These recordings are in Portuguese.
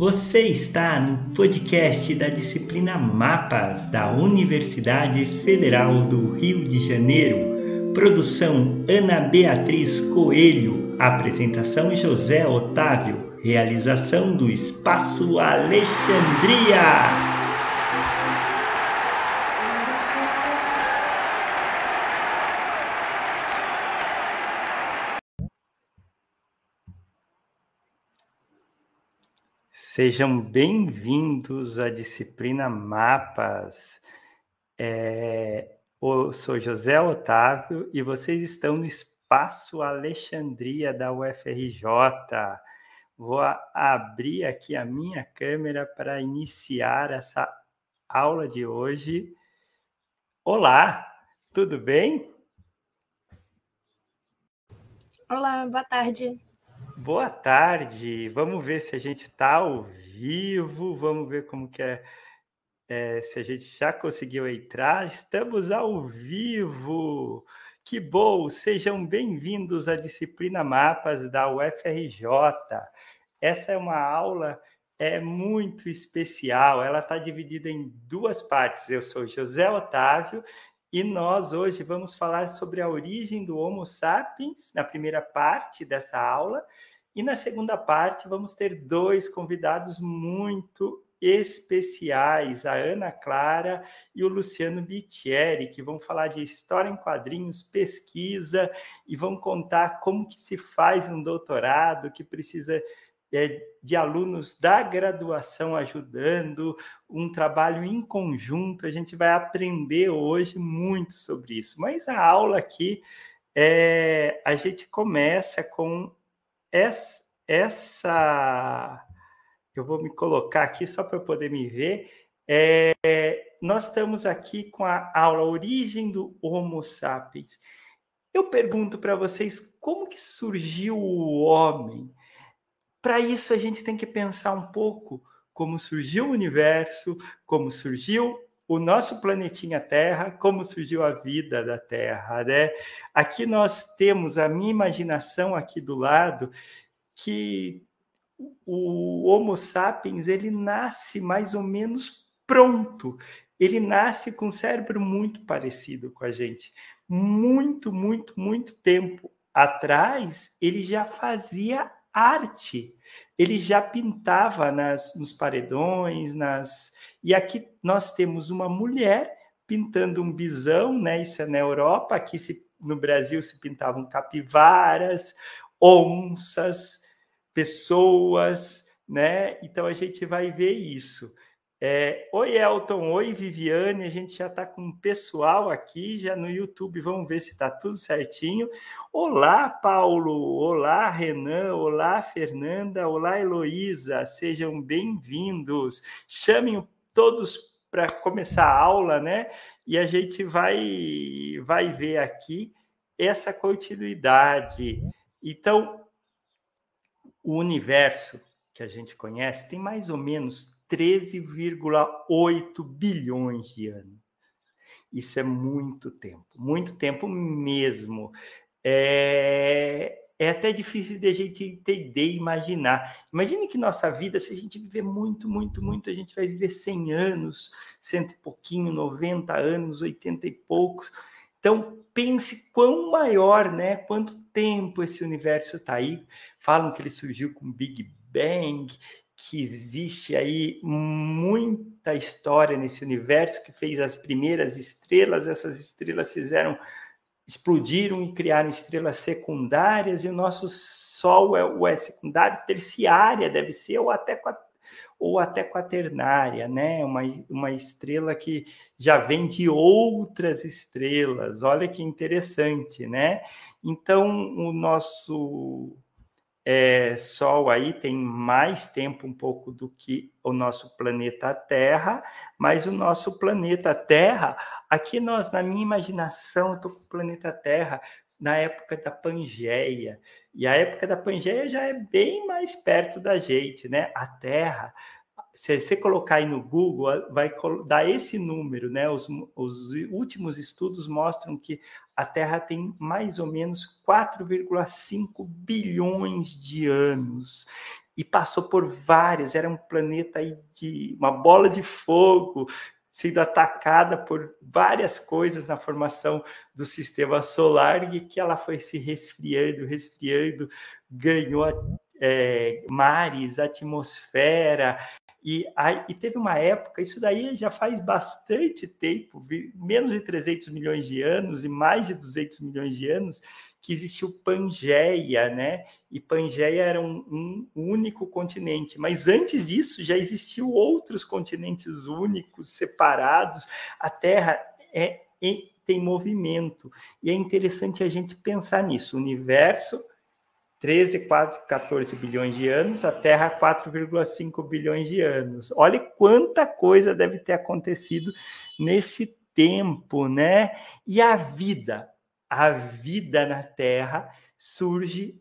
Você está no podcast da disciplina Mapas da Universidade Federal do Rio de Janeiro. Produção Ana Beatriz Coelho. Apresentação José Otávio. Realização do Espaço Alexandria. Sejam bem-vindos à disciplina Mapas. É, eu sou José Otávio e vocês estão no Espaço Alexandria da UFRJ. Vou abrir aqui a minha câmera para iniciar essa aula de hoje. Olá, tudo bem? Olá, boa tarde. Boa tarde. Vamos ver se a gente está ao vivo. Vamos ver como que é, é, se a gente já conseguiu entrar. Estamos ao vivo. Que bom! Sejam bem-vindos à disciplina Mapas da UFRJ. Essa é uma aula é muito especial. Ela está dividida em duas partes. Eu sou José Otávio e nós hoje vamos falar sobre a origem do Homo sapiens na primeira parte dessa aula e na segunda parte, vamos ter dois convidados muito especiais, a Ana Clara e o Luciano Bitieri, que vão falar de história em quadrinhos, pesquisa e vão contar como que se faz um doutorado, que precisa é, de alunos da graduação ajudando, um trabalho em conjunto. A gente vai aprender hoje muito sobre isso. Mas a aula aqui, é, a gente começa com essa, essa eu vou me colocar aqui só para eu poder me ver. É, nós estamos aqui com a aula Origem do Homo sapiens. Eu pergunto para vocês como que surgiu o homem? Para isso a gente tem que pensar um pouco como surgiu o universo, como surgiu o nosso planetinha Terra, como surgiu a vida da Terra, né? Aqui nós temos a minha imaginação aqui do lado que o Homo sapiens ele nasce mais ou menos pronto. Ele nasce com um cérebro muito parecido com a gente. Muito, muito, muito tempo atrás, ele já fazia arte. Ele já pintava nas, nos paredões, nas e aqui nós temos uma mulher pintando um bisão, né? Isso é na Europa. Aqui se, no Brasil se pintavam capivaras, onças, pessoas, né? Então a gente vai ver isso. É, oi, Elton. Oi, Viviane. A gente já está com o pessoal aqui, já no YouTube. Vamos ver se está tudo certinho. Olá, Paulo. Olá, Renan. Olá, Fernanda. Olá, Heloísa. Sejam bem-vindos. Chamem todos para começar a aula, né? E a gente vai, vai ver aqui essa continuidade. Então, o universo que a gente conhece tem mais ou menos 13,8 bilhões de anos. Isso é muito tempo, muito tempo mesmo. É, é até difícil de a gente entender e imaginar. Imagine que nossa vida, se a gente viver muito, muito, muito, a gente vai viver 100 anos, cento e pouquinho, 90 anos, 80 e poucos. Então, pense quão maior, né? Quanto tempo esse universo está aí. Falam que ele surgiu com Big Bang, que existe aí muita história nesse universo que fez as primeiras estrelas, essas estrelas fizeram explodiram e criaram estrelas secundárias e o nosso Sol é, o é secundário, terciária deve ser ou até ou até quaternária, né? Uma, uma estrela que já vem de outras estrelas. Olha que interessante, né? Então o nosso é, Sol aí tem mais tempo um pouco do que o nosso planeta Terra, mas o nosso planeta Terra, aqui nós, na minha imaginação, estou com o planeta Terra na época da Pangeia, e a época da Pangeia já é bem mais perto da gente, né? A Terra, se você colocar aí no Google, vai dar esse número, né? Os, os últimos estudos mostram que a Terra tem mais ou menos 4,5 bilhões de anos. e passou por várias. Era um planeta aí de uma bola de fogo, sendo atacada por várias coisas na formação do sistema solar e que ela foi se resfriando, resfriando, ganhou é, mares, atmosfera. E, aí, e teve uma época, isso daí já faz bastante tempo, menos de 300 milhões de anos e mais de 200 milhões de anos, que existiu Pangeia, né? E Pangeia era um, um, único continente, mas antes disso já existiam outros continentes únicos, separados. A Terra é, é, tem movimento e é interessante a gente pensar nisso. O universo 13, 4, 14 bilhões de anos, a Terra 4,5 bilhões de anos. Olha quanta coisa deve ter acontecido nesse tempo, né? E a vida, a vida na Terra surge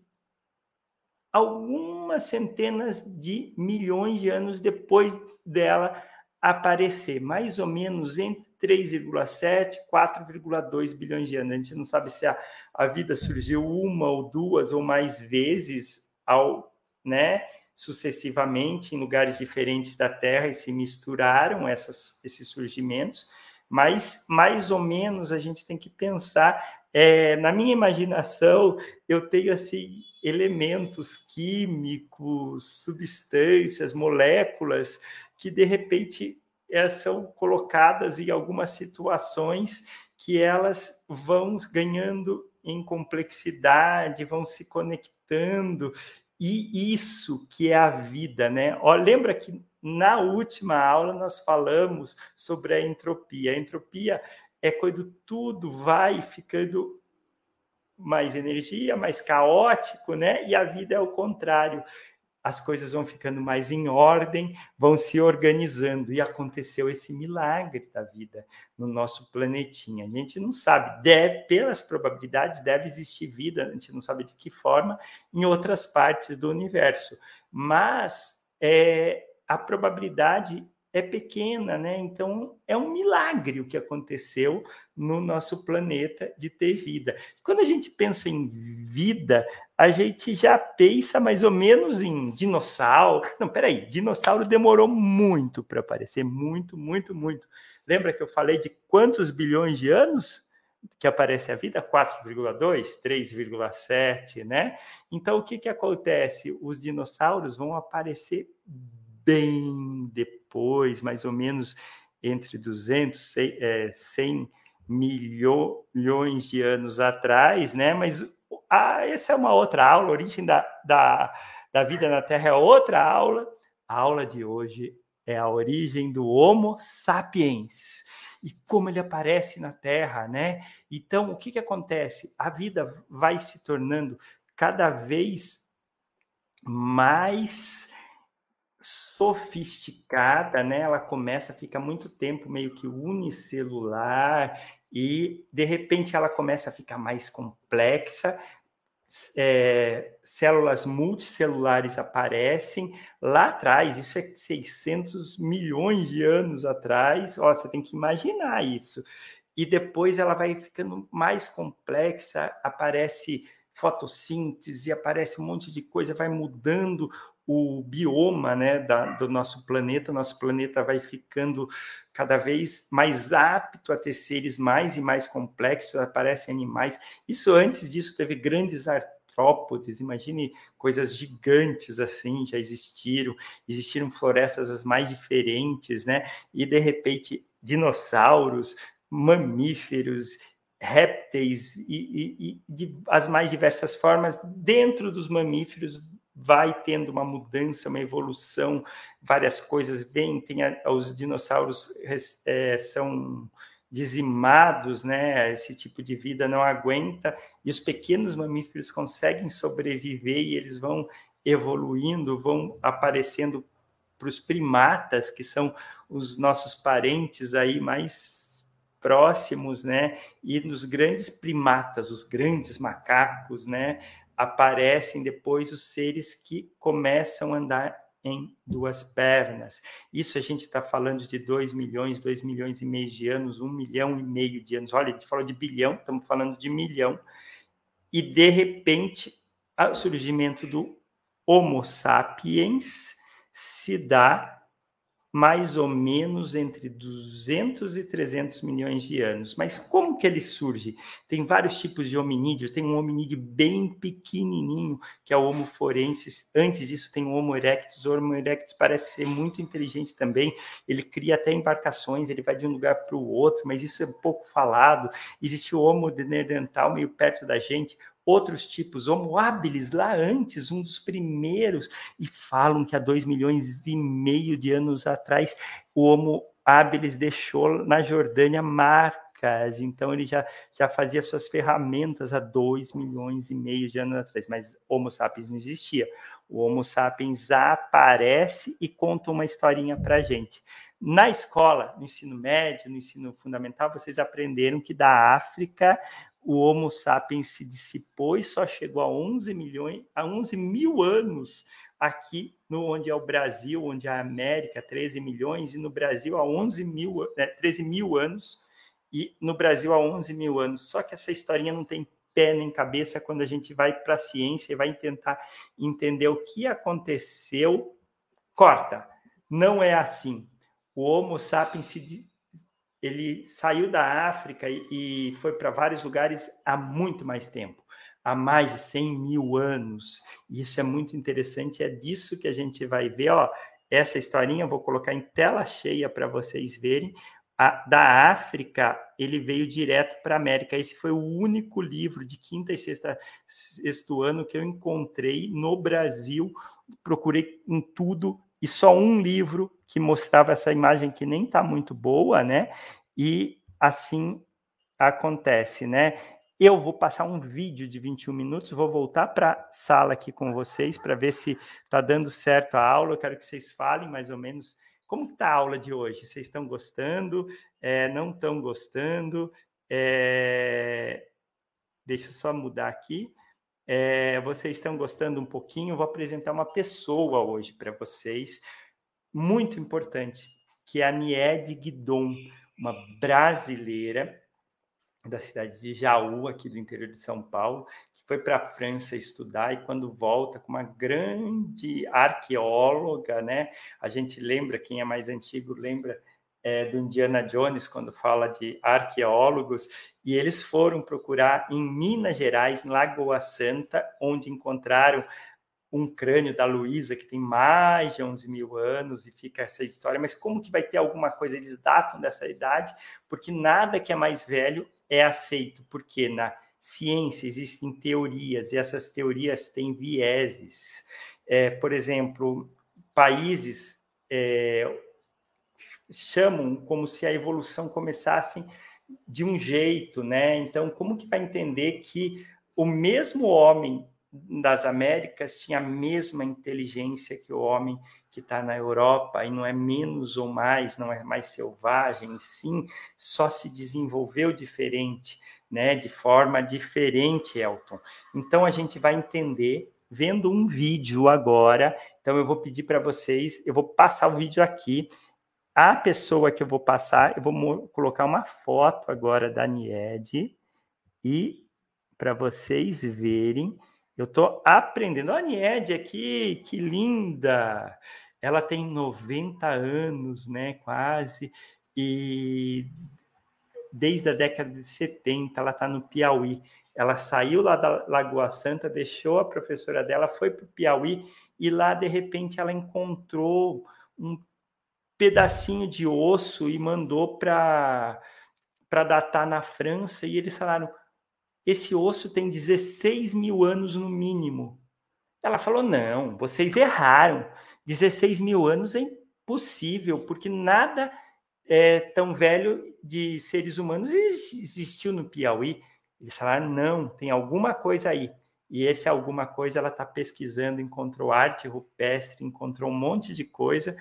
algumas centenas de milhões de anos depois dela aparecer, mais ou menos entre 3,7 e 4,2 bilhões de anos. A gente não sabe se a, a vida surgiu uma ou duas ou mais vezes ao, né, sucessivamente em lugares diferentes da Terra e se misturaram essas, esses surgimentos, mas mais ou menos a gente tem que pensar é, na minha imaginação, eu tenho assim elementos químicos, substâncias, moléculas que de repente elas são colocadas em algumas situações que elas vão ganhando em complexidade, vão se conectando e isso que é a vida, né? Ó, lembra que na última aula nós falamos sobre a entropia. A entropia é quando tudo vai ficando mais energia, mais caótico, né? E a vida é o contrário. As coisas vão ficando mais em ordem, vão se organizando. E aconteceu esse milagre da vida no nosso planetinha. A gente não sabe, deve, pelas probabilidades, deve existir vida, a gente não sabe de que forma, em outras partes do universo. Mas é, a probabilidade é pequena, né? Então é um milagre o que aconteceu no nosso planeta de ter vida. Quando a gente pensa em vida, a gente já pensa mais ou menos em dinossauro. Não, peraí, dinossauro demorou muito para aparecer, muito, muito, muito. Lembra que eu falei de quantos bilhões de anos que aparece a vida? 4,2, 3,7, né? Então o que que acontece? Os dinossauros vão aparecer bem depois, mais ou menos entre 200 e 100 milhões de anos atrás, né? Mas ah, essa é uma outra aula, a origem da, da, da vida na Terra é outra aula. A aula de hoje é a origem do Homo sapiens e como ele aparece na Terra, né? Então, o que, que acontece? A vida vai se tornando cada vez mais sofisticada, né? Ela começa a ficar muito tempo meio que unicelular e de repente ela começa a ficar mais complexa. É, células multicelulares aparecem lá atrás, isso é 600 milhões de anos atrás, ó, você tem que imaginar isso. E depois ela vai ficando mais complexa, aparece fotossíntese, aparece um monte de coisa, vai mudando o bioma né, da, do nosso planeta, nosso planeta vai ficando cada vez mais apto a ter seres mais e mais complexos, aparecem animais. Isso antes disso teve grandes artrópodes, imagine coisas gigantes assim, já existiram, existiram florestas as mais diferentes, né? E de repente dinossauros, mamíferos, répteis e, e, e de as mais diversas formas dentro dos mamíferos vai tendo uma mudança, uma evolução, várias coisas vêm, tem a, os dinossauros é, são dizimados, né? Esse tipo de vida não aguenta e os pequenos mamíferos conseguem sobreviver e eles vão evoluindo, vão aparecendo para os primatas, que são os nossos parentes aí mais próximos, né? E nos grandes primatas, os grandes macacos, né? Aparecem depois os seres que começam a andar em duas pernas. Isso a gente está falando de 2 milhões, 2 milhões e meio de anos, 1 um milhão e meio de anos. Olha, a gente falou de bilhão, estamos falando de milhão. E, de repente, o surgimento do Homo sapiens se dá mais ou menos entre 200 e 300 milhões de anos. Mas como que ele surge? Tem vários tipos de hominídeos. Tem um hominídeo bem pequenininho, que é o Homo forensis. Antes disso tem o Homo erectus. O Homo erectus parece ser muito inteligente também. Ele cria até embarcações, ele vai de um lugar para o outro, mas isso é pouco falado. Existe o Homo neandertal meio perto da gente outros tipos, Homo habilis, lá antes, um dos primeiros, e falam que há dois milhões e meio de anos atrás, o Homo habilis deixou na Jordânia marcas, então ele já, já fazia suas ferramentas há dois milhões e meio de anos atrás, mas Homo sapiens não existia. O Homo sapiens aparece e conta uma historinha para gente. Na escola, no ensino médio, no ensino fundamental, vocês aprenderam que da África o Homo sapiens se dissipou e só chegou a 11 milhões, a 11 mil anos aqui no onde é o Brasil, onde é a América, 13 milhões, e no Brasil há 11 mil, né, 13 mil anos, e no Brasil há 11 mil anos. Só que essa historinha não tem pé nem cabeça quando a gente vai para a ciência e vai tentar entender o que aconteceu. Corta, não é assim. O Homo sapiens se ele saiu da África e, foi para vários lugares há muito mais tempo, há mais de 100 mil anos. E isso é muito interessante, é disso que a gente vai ver. Ó, essa historinha eu vou colocar em tela cheia para vocês verem. A, da África, ele veio direto para a América. Esse foi o único livro de quinta e sexta, sexto ano que eu encontrei no Brasil. Procurei em tudo e só um livro que mostrava essa imagem que nem está muito boa, né? E assim acontece, né? Eu vou passar um vídeo de 21 minutos, vou voltar para a sala aqui com vocês para ver se está dando certo a aula. Eu quero que vocês falem mais ou menos como está a aula de hoje. Vocês estão gostando? É, não estão gostando? É... Deixa eu só mudar aqui. É, vocês estão gostando um pouquinho? Vou apresentar uma pessoa hoje para vocês, muito importante, que é a Niede Guidon, uma brasileira da cidade de Jaú, aqui do interior de São Paulo, que foi para a França estudar e quando volta com uma grande arqueóloga, né? A gente lembra, quem é mais antigo lembra é, do Indiana Jones quando fala de arqueólogos, e eles foram procurar em Minas Gerais, em Lagoa Santa, onde encontraram um crânio da Luísa, que tem mais de 11 mil anos, e fica essa história, mas como que vai ter alguma coisa, eles datam dessa idade, porque nada que é mais velho é aceito, porque na ciência existem teorias, e essas teorias têm vieses. É, por exemplo, países é, chamam como se a evolução começasse de um jeito, né? Então, como que vai entender que o mesmo homem das Américas tinha a mesma inteligência que o homem que está na Europa e não é menos ou mais, não é mais selvagem, sim, só se desenvolveu diferente, né? De forma diferente, Elton. Então, a gente vai entender vendo um vídeo agora. Então, eu vou pedir para vocês, eu vou passar o vídeo aqui a pessoa que eu vou passar, eu vou colocar uma foto agora da Nied e para vocês verem, eu estou aprendendo. A Nied aqui, que linda! Ela tem 90 anos, né, quase, e desde a década de 70 ela está no Piauí. Ela saiu lá da Lagoa Santa, deixou a professora dela, foi para o Piauí e lá, de repente, ela encontrou um pedacinho de osso e mandou para datar na França e eles falaram esse osso tem 16 mil anos no mínimo. Ela falou não, vocês erraram. 16 mil anos é impossível porque nada é tão velho de seres humanos existiu no Piauí. Eles falaram não, tem alguma coisa aí. E esse alguma coisa ela está pesquisando, encontrou arte rupestre, encontrou um monte de coisa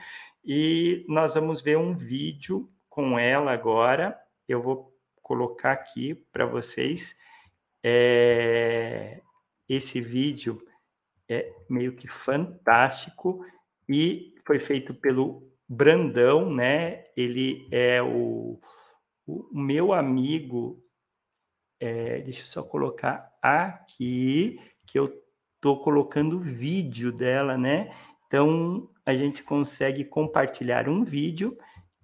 e nós vamos ver um vídeo com ela agora. Eu vou colocar aqui para vocês. É... Esse vídeo é meio que fantástico e foi feito pelo Brandão, né? Ele é o, o meu amigo. É... deixa eu só colocar aqui que eu estou colocando vídeo dela, né? Então a gente consegue compartilhar um vídeo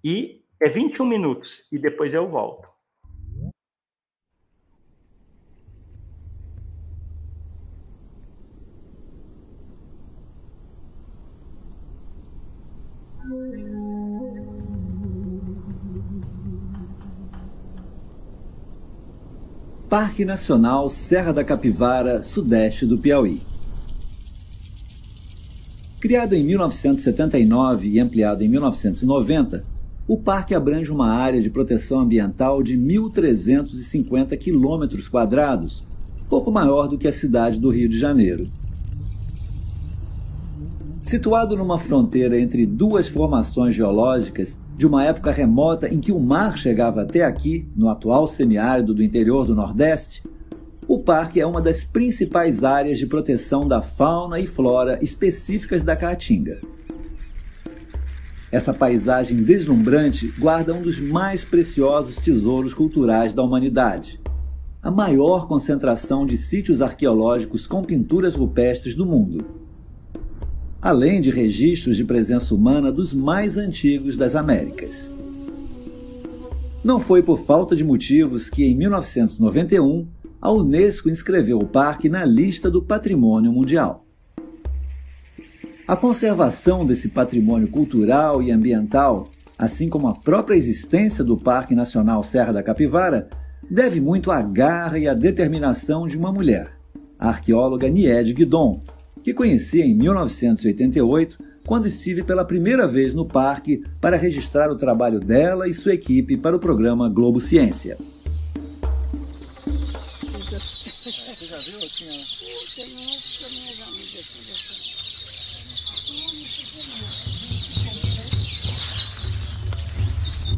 e é 21 minutos e depois eu volto. Parque Nacional Serra da Capivara, sudeste do Piauí. Criado em 1979 e ampliado em 1990, o parque abrange uma área de proteção ambiental de 1.350 quilômetros quadrados, pouco maior do que a cidade do Rio de Janeiro. Situado numa fronteira entre duas formações geológicas de uma época remota em que o mar chegava até aqui, no atual semiárido do interior do Nordeste, o parque é uma das principais áreas de proteção da fauna e flora específicas da Caatinga. Essa paisagem deslumbrante guarda um dos mais preciosos tesouros culturais da humanidade. A maior concentração de sítios arqueológicos com pinturas rupestres do mundo além de registros de presença humana dos mais antigos das Américas. Não foi por falta de motivos que, em 1991, a Unesco inscreveu o parque na lista do Patrimônio Mundial. A conservação desse patrimônio cultural e ambiental, assim como a própria existência do Parque Nacional Serra da Capivara, deve muito à garra e à determinação de uma mulher, a arqueóloga Nied Guidon, que conheci em 1988, quando estive pela primeira vez no parque para registrar o trabalho dela e sua equipe para o programa Globo Ciência.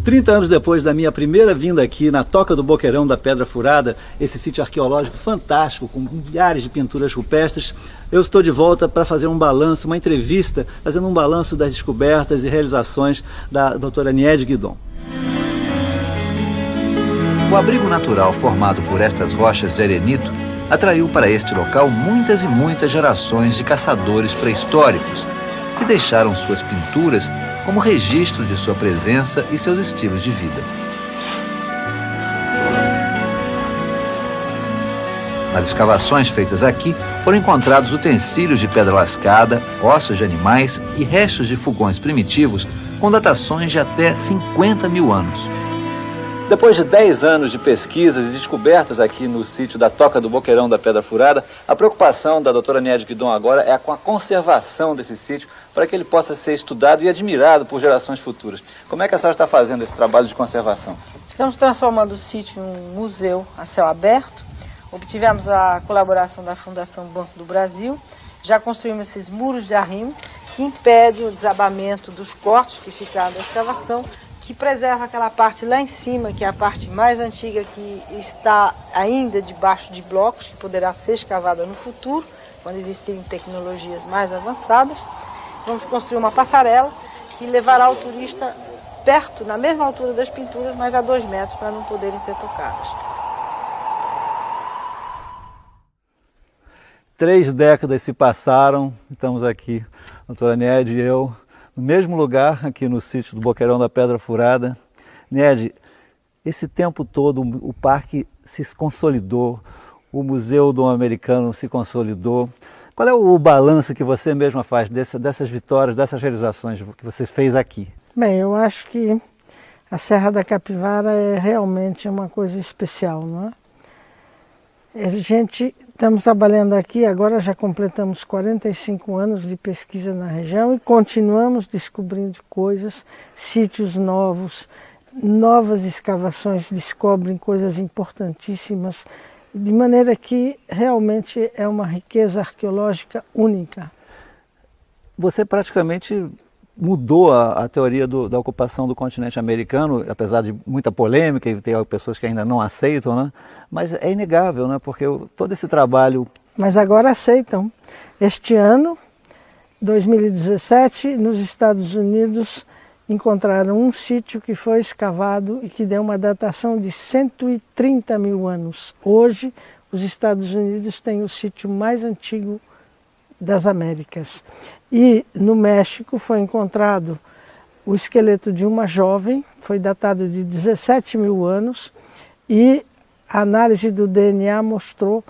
30 anos depois da minha primeira vinda aqui na Toca do Boqueirão da Pedra Furada, esse sítio arqueológico fantástico, com milhares de pinturas rupestres, eu estou de volta para fazer um balanço, uma entrevista, fazendo um balanço das descobertas e realizações da doutora Nied Guidon. O abrigo natural formado por estas rochas de arenito atraiu para este local muitas e muitas gerações de caçadores pré-históricos, que deixaram suas pinturas como registro de sua presença e seus estilos de vida. Nas escavações feitas aqui, foram encontrados utensílios de pedra lascada, ossos de animais e restos de fogões primitivos com datações de até 50 mil anos. Depois de 10 anos de pesquisas e descobertas aqui no sítio da Toca do Boqueirão da Pedra Furada, a preocupação da doutora Nied Guidon agora é com a conservação desse sítio para que ele possa ser estudado e admirado por gerações futuras. Como é que a senhora está fazendo esse trabalho de conservação? Estamos transformando o sítio em um museu a céu aberto. Obtivemos a colaboração da Fundação Banco do Brasil. Já construímos esses muros de arrimo que impedem o desabamento dos cortes que ficaram da escavação que preserva aquela parte lá em cima, que é a parte mais antiga que está ainda debaixo de blocos, que poderá ser escavada no futuro, quando existirem tecnologias mais avançadas. Vamos construir uma passarela que levará o turista perto, na mesma altura das pinturas, mas a dois metros para não poderem ser tocadas. Três décadas se passaram, estamos aqui, doutora Ned e eu, no mesmo lugar, aqui no sítio do Boqueirão da Pedra Furada. Ned, esse tempo todo o parque se consolidou, o Museu do Americano se consolidou. Qual é o balanço que você mesma faz dessa, dessas vitórias, dessas realizações que você fez aqui? Bem, eu acho que a Serra da Capivara é realmente uma coisa especial, não é? A gente Estamos trabalhando aqui, agora já completamos 45 anos de pesquisa na região e continuamos descobrindo coisas, sítios novos, novas escavações descobrem coisas importantíssimas, de maneira que realmente é uma riqueza arqueológica única. Você praticamente mudou a, a teoria do, da ocupação do continente americano, apesar de muita polêmica e tem pessoas que ainda não aceitam, né? Mas é inegável, né? Porque todo esse trabalho. Mas agora aceitam. Este ano, 2017, nos Estados Unidos encontraram um sítio que foi escavado e que deu uma datação de 130 mil anos. Hoje, os Estados Unidos têm o sítio mais antigo das Américas. E no México foi encontrado o esqueleto de uma jovem, foi datado de 17 mil anos, e a análise do DNA mostrou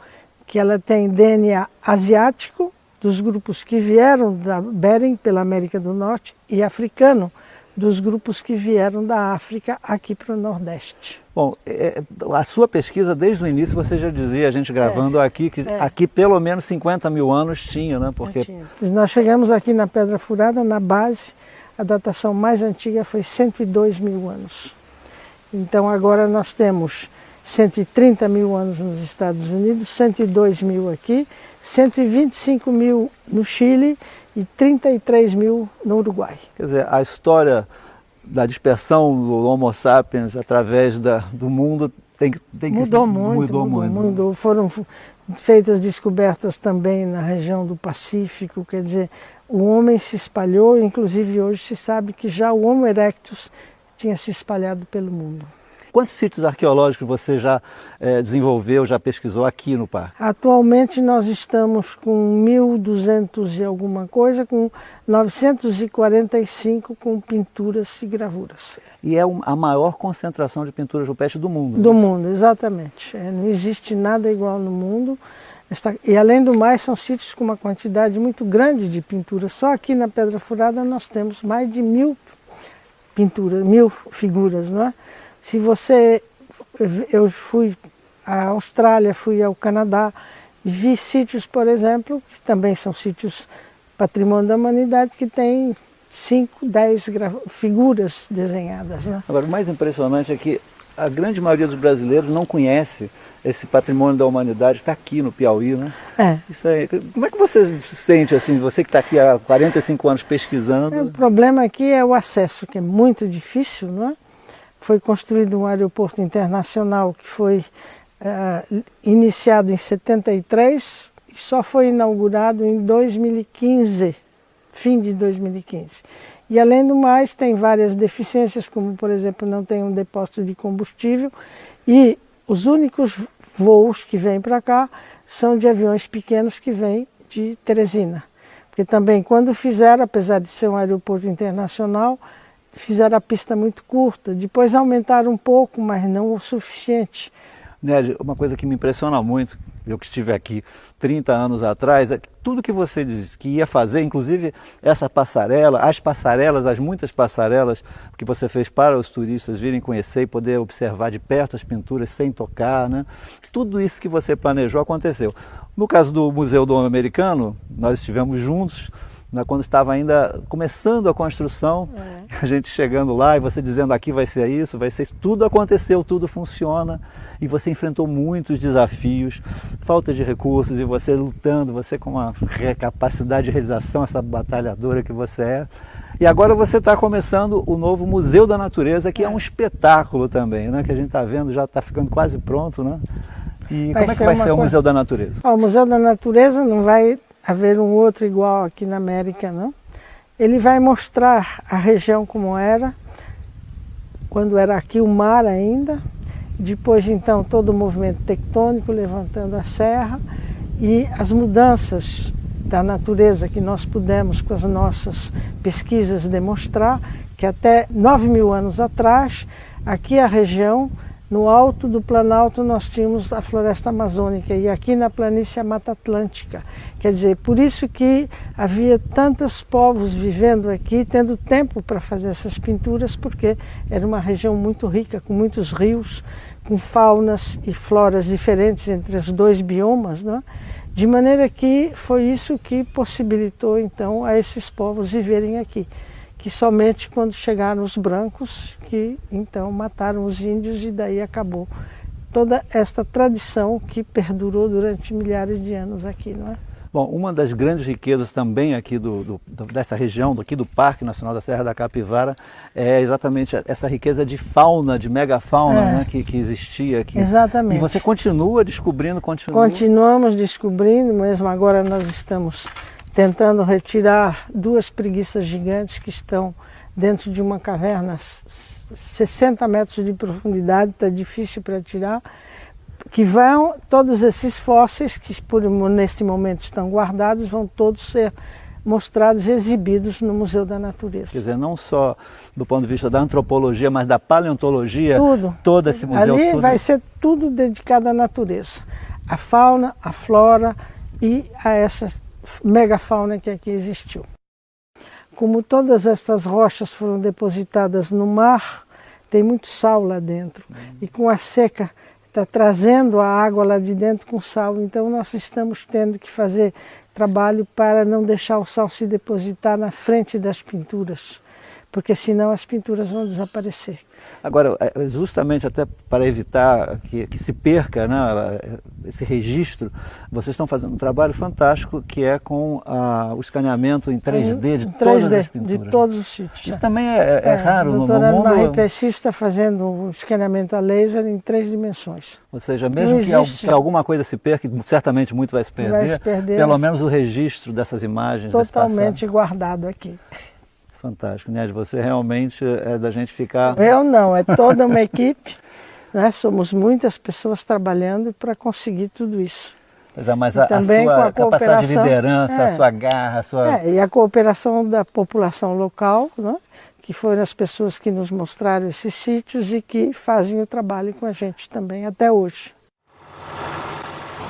que ela tem DNA asiático, dos grupos que vieram da Bering, pela América do Norte, e africano, dos grupos que vieram da África aqui para o Nordeste. Bom, é, a sua pesquisa, desde o início, você já dizia, a gente gravando é, aqui, que é. aqui pelo menos 50 mil anos tinha, né? Porque... Tinha. Nós chegamos aqui na Pedra Furada, na base, a datação mais antiga foi 102 mil anos. Então agora nós temos 130 mil anos nos Estados Unidos, 102 mil aqui, 125 mil no Chile e 33 mil no Uruguai. Quer dizer, a história da dispersão do Homo sapiens através da, do mundo tem, tem mudou que muito, mudou, mudou muito. Mudou. Foram feitas descobertas também na região do Pacífico, quer dizer, o homem se espalhou, inclusive hoje se sabe que já o Homo erectus tinha se espalhado pelo mundo. Quantos sítios arqueológicos você já é, desenvolveu, já pesquisou aqui no parque? Atualmente nós estamos com 1.200 e alguma coisa, com 945 com pinturas e gravuras. E é a maior concentração de pinturas rupestres do mundo? Do né? mundo, exatamente. É, não existe nada igual no mundo. E além do mais, são sítios com uma quantidade muito grande de pinturas. Só aqui na Pedra Furada nós temos mais de mil pinturas, mil figuras, não é? Se você. Eu fui à Austrália, fui ao Canadá, vi sítios, por exemplo, que também são sítios patrimônio da humanidade, que tem 5, 10 figuras desenhadas. Né? Agora, o mais impressionante é que a grande maioria dos brasileiros não conhece esse patrimônio da humanidade, está aqui no Piauí, né? É. Isso aí. Como é que você se sente assim, você que está aqui há 45 anos pesquisando? O problema aqui é o acesso, que é muito difícil, não é? Foi construído um aeroporto internacional que foi uh, iniciado em 73 e só foi inaugurado em 2015, fim de 2015. E além do mais, tem várias deficiências, como por exemplo, não tem um depósito de combustível e os únicos voos que vêm para cá são de aviões pequenos que vêm de Teresina. Porque também quando fizeram, apesar de ser um aeroporto internacional, fizeram a pista muito curta, depois aumentaram um pouco, mas não o suficiente. Ned, uma coisa que me impressiona muito, eu que estive aqui 30 anos atrás, é que tudo que você disse que ia fazer, inclusive essa passarela, as passarelas, as muitas passarelas que você fez para os turistas virem conhecer e poder observar de perto as pinturas sem tocar, né? Tudo isso que você planejou aconteceu. No caso do Museu do Homem Americano, nós estivemos juntos, quando estava ainda começando a construção, é. a gente chegando lá e você dizendo aqui vai ser isso, vai ser isso. Tudo aconteceu, tudo funciona e você enfrentou muitos desafios, falta de recursos e você lutando, você com uma capacidade de realização, essa batalhadora que você é. E agora você está começando o novo Museu da Natureza, que é, é um espetáculo também, né? Que a gente está vendo, já está ficando quase pronto, né? E vai como é que vai ser o Museu da Natureza? o Museu da Natureza não vai haver um outro igual aqui na América, não. Ele vai mostrar a região como era, quando era aqui o mar ainda, depois então todo o movimento tectônico levantando a serra e as mudanças da natureza que nós pudemos com as nossas pesquisas demonstrar que até 9 mil anos atrás aqui a região no alto do Planalto nós tínhamos a floresta amazônica e aqui na planície a Mata Atlântica. Quer dizer, por isso que havia tantos povos vivendo aqui, tendo tempo para fazer essas pinturas, porque era uma região muito rica, com muitos rios, com faunas e floras diferentes entre os dois biomas, né? de maneira que foi isso que possibilitou então a esses povos viverem aqui que somente quando chegaram os brancos que então mataram os índios e daí acabou toda esta tradição que perdurou durante milhares de anos aqui, não é? Bom, uma das grandes riquezas também aqui do, do, dessa região, aqui do Parque Nacional da Serra da Capivara, é exatamente essa riqueza de fauna, de megafauna é. né, que, que existia aqui. Exatamente. E você continua descobrindo, continua... Continuamos descobrindo, mesmo agora nós estamos tentando retirar duas preguiças gigantes que estão dentro de uma caverna 60 metros de profundidade, está difícil para tirar. que vão, todos esses fósseis que por neste momento estão guardados, vão todos ser mostrados e exibidos no Museu da Natureza. Quer dizer, não só do ponto de vista da antropologia, mas da paleontologia, tudo. todo esse museu. Ali tudo... vai ser tudo dedicado à natureza, à fauna, à flora e a essa megafauna que aqui existiu. Como todas estas rochas foram depositadas no mar, tem muito sal lá dentro. Uhum. E com a seca está trazendo a água lá de dentro com sal. Então nós estamos tendo que fazer trabalho para não deixar o sal se depositar na frente das pinturas, porque senão as pinturas vão desaparecer. Agora, é, justamente até para evitar que, que se perca né, esse registro, vocês estão fazendo um trabalho fantástico que é com a, o escaneamento em 3D de 3D, todas as pinturas. De todos os sítios. Isso também é, é, é raro no, no mundo. A está fazendo um escaneamento a laser em três dimensões. Ou seja, mesmo que, que, alguma coisa se perca, certamente muito vai se perder, vai se perder pelo menos o registro dessas imagens. Totalmente guardado aqui. Fantástico, Ned, você realmente é da gente ficar... Eu não, é toda uma equipe, né? somos muitas pessoas trabalhando para conseguir tudo isso. Mas, é, mas a, a, sua a capacidade de liderança, é, a sua garra, a sua... É, e a cooperação da população local, né? que foram as pessoas que nos mostraram esses sítios e que fazem o trabalho com a gente também até hoje.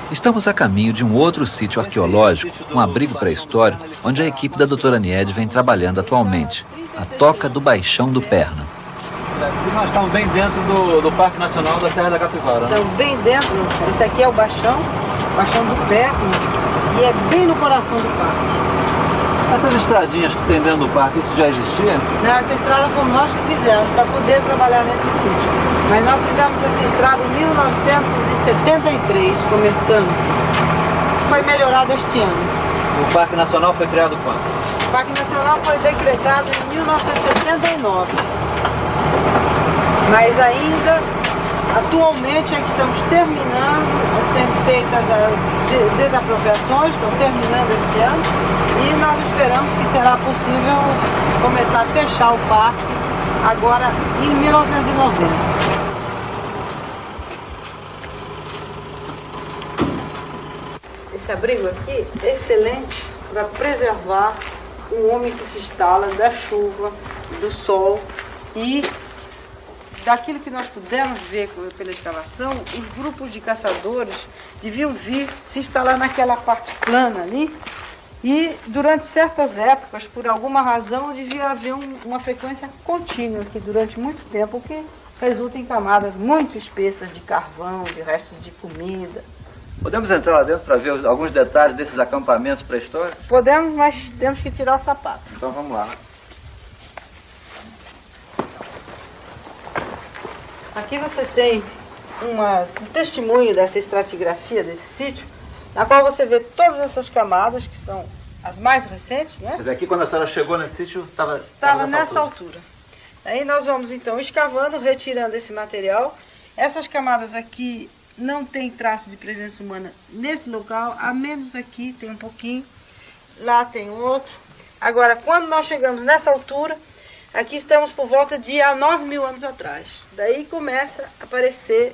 Estamos a caminho de um outro sítio arqueológico, um abrigo pré-histórico, onde a equipe da doutora Nied vem trabalhando atualmente, a Toca do Baixão do Perna. Aqui nós estamos bem dentro do, do Parque Nacional da Serra da Capivara. Né? Estamos bem dentro, esse aqui é o Baixão, Baixão do Perna, e é bem no coração do parque. Essas estradinhas que tem dentro do parque, isso já existia? Não, essa estrada fomos nós que fizemos para poder trabalhar nesse sítio. Mas nós fizemos essa estrada em 1973, começando. Foi melhorada este ano. O Parque Nacional foi criado quando? O Parque Nacional foi decretado em 1979. Mas ainda Atualmente é que estamos terminando, sendo feitas as desapropriações, estão terminando este ano, e nós esperamos que será possível começar a fechar o parque agora em 1990. Esse abrigo aqui é excelente para preservar o homem que se instala da chuva, do sol e daquilo que nós pudemos ver pela escavação, os grupos de caçadores deviam vir se instalar naquela parte plana ali e durante certas épocas, por alguma razão, devia haver um, uma frequência contínua aqui durante muito tempo, que resulta em camadas muito espessas de carvão, de restos de comida. Podemos entrar lá dentro para ver alguns detalhes desses acampamentos pré-históricos? Podemos, mas temos que tirar o sapato. Então vamos lá. Aqui você tem uma, um testemunho dessa estratigrafia desse sítio, na qual você vê todas essas camadas, que são as mais recentes, né? Mas aqui quando a senhora chegou nesse sítio, estava Estava nessa altura. altura. Aí nós vamos então escavando, retirando esse material. Essas camadas aqui não tem traço de presença humana nesse local, a menos aqui tem um pouquinho, lá tem outro. Agora, quando nós chegamos nessa altura, Aqui estamos por volta de há 9 mil anos atrás. Daí começa a aparecer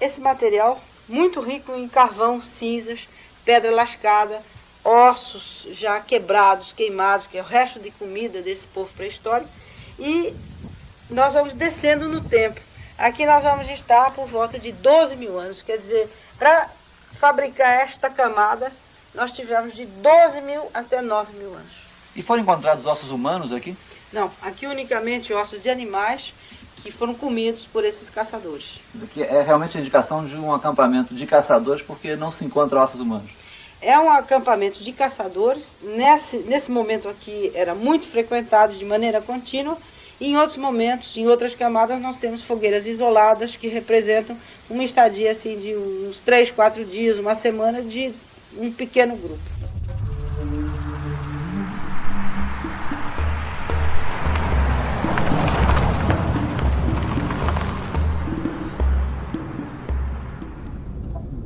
esse material muito rico em carvão, cinzas, pedra lascada, ossos já quebrados, queimados, que é o resto de comida desse povo pré-histórico. E nós vamos descendo no tempo. Aqui nós vamos estar por volta de 12 mil anos. Quer dizer, para fabricar esta camada, nós tivemos de 12 mil até 9 mil anos. E foram encontrados ossos humanos aqui? Não, aqui unicamente ossos de animais que foram comidos por esses caçadores. Que é realmente a indicação de um acampamento de caçadores porque não se encontra ossos humanos. É um acampamento de caçadores. Nesse, nesse momento aqui era muito frequentado de maneira contínua. E em outros momentos, em outras camadas, nós temos fogueiras isoladas que representam uma estadia assim, de uns três, quatro dias, uma semana de um pequeno grupo.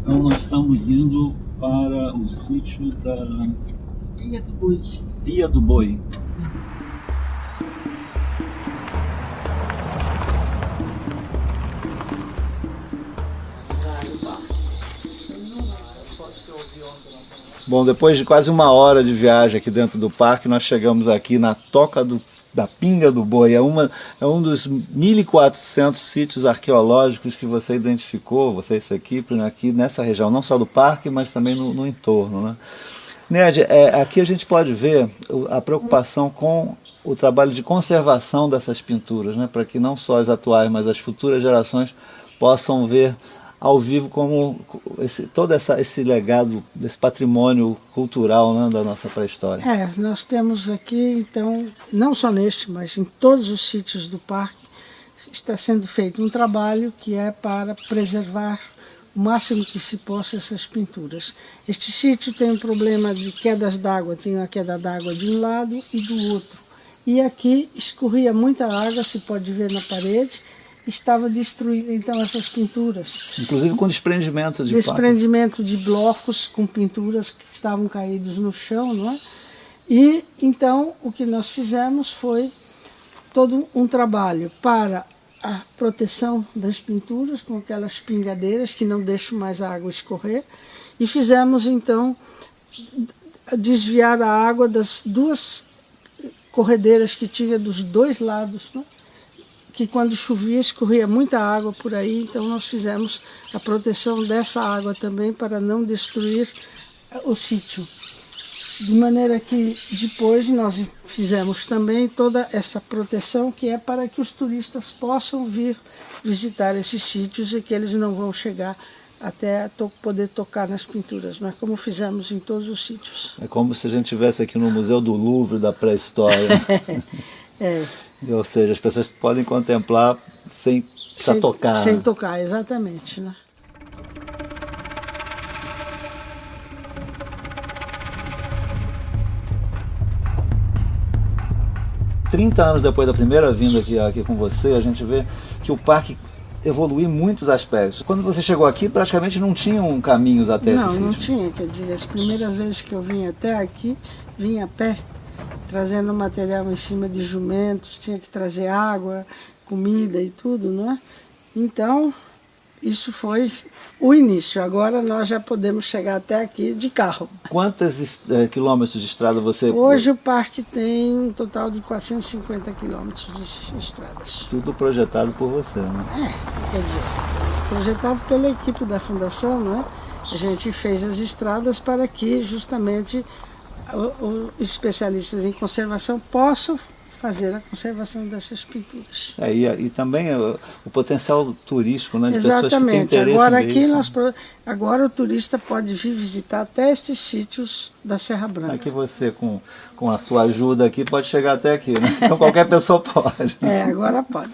Então nós estamos indo para o sítio da Ilha do Boi. Ilha do Boi. Bom, depois de quase uma hora de viagem aqui dentro do parque, nós chegamos aqui na Toca do, da Pinga do Boi. É, uma, é um dos 1.400 sítios arqueológicos que você identificou, você e sua equipe, né, aqui nessa região, não só do parque, mas também no, no entorno. Né? Ned, é, aqui a gente pode ver a preocupação com o trabalho de conservação dessas pinturas, né, para que não só as atuais, mas as futuras gerações possam ver ao vivo como esse, todo essa, esse legado, esse patrimônio cultural né, da nossa pré-história. É, nós temos aqui, então, não só neste, mas em todos os sítios do parque, está sendo feito um trabalho que é para preservar o máximo que se possa essas pinturas. Este sítio tem um problema de quedas d'água, tem uma queda d'água de um lado e do outro. E aqui escorria muita água, se pode ver na parede, estava destruída então essas pinturas. Inclusive com desprendimento de desprendimento de blocos com pinturas que estavam caídos no chão, não é? E então o que nós fizemos foi todo um trabalho para a proteção das pinturas com aquelas pingadeiras que não deixam mais a água escorrer e fizemos então desviar a água das duas corredeiras que tinha dos dois lados, não é? Que quando chovia escorria muita água por aí, então nós fizemos a proteção dessa água também para não destruir o sítio. De maneira que depois nós fizemos também toda essa proteção que é para que os turistas possam vir visitar esses sítios e que eles não vão chegar até to poder tocar nas pinturas, não é como fizemos em todos os sítios. É como se a gente estivesse aqui no Museu do Louvre da pré-história. é. Ou seja, as pessoas podem contemplar sem precisar sem, tocar. Sem né? tocar, exatamente. Né? Trinta anos depois da primeira vinda aqui, aqui com você, a gente vê que o parque evoluiu em muitos aspectos. Quando você chegou aqui, praticamente não tinham caminhos até Não, esse não sítio. tinha. Quer dizer, as primeiras vezes que eu vim até aqui, vim a pé trazendo material em cima de jumentos, tinha que trazer água, comida e tudo, não é? Então, isso foi o início. Agora nós já podemos chegar até aqui de carro. Quantos é, quilômetros de estrada você... Hoje o parque tem um total de 450 quilômetros de estradas. Tudo projetado por você, né? É, quer dizer, projetado pela equipe da fundação, não é? A gente fez as estradas para que justamente os especialistas em conservação possam fazer a conservação dessas pinturas. É, e, e, também o, o, potencial turístico, né, de Exatamente. pessoas que têm interesse agora aqui nós agora o turista pode vir visitar até estes sítios da Serra Branca. Aqui você com com a sua ajuda aqui pode chegar até aqui, né? Então qualquer pessoa pode. É, agora pode.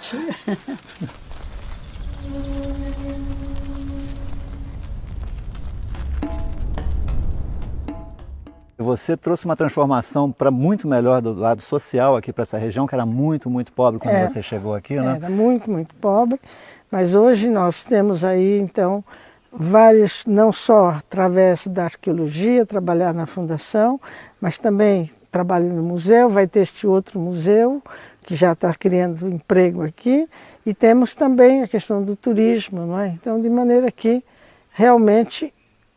Você trouxe uma transformação para muito melhor do lado social aqui para essa região, que era muito, muito pobre quando É. você chegou aqui, né? Era muito, muito pobre, mas hoje nós temos aí, então, vários, não só através da arqueologia, trabalhar na fundação, mas também trabalho no museu, vai ter este outro museu, que já está criando emprego aqui, e temos também a questão do turismo, não é? Então, de maneira que realmente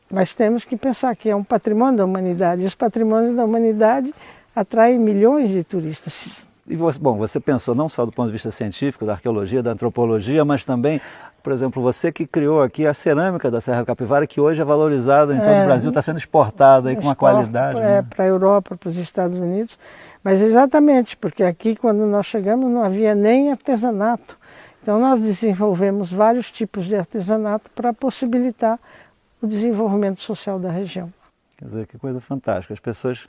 nós temos que pensar que é um patrimônio da humanidade, e os patrimônios da humanidade atraem milhões de turistas. E você, bom, você pensou não só do ponto de vista científico, da arqueologia, da antropologia, mas também, por exemplo, você que criou aqui a cerâmica da Serra Capivara, que hoje é valorizada em todo É, o Brasil, está sendo exportada aí com uma qualidade. É, né? para a Europa, para os Estados Unidos. Mas exatamente, porque aqui quando nós chegamos não havia nem artesanato. Então nós desenvolvemos vários tipos de artesanato para possibilitar o desenvolvimento social da região. Quer dizer, que coisa fantástica. As pessoas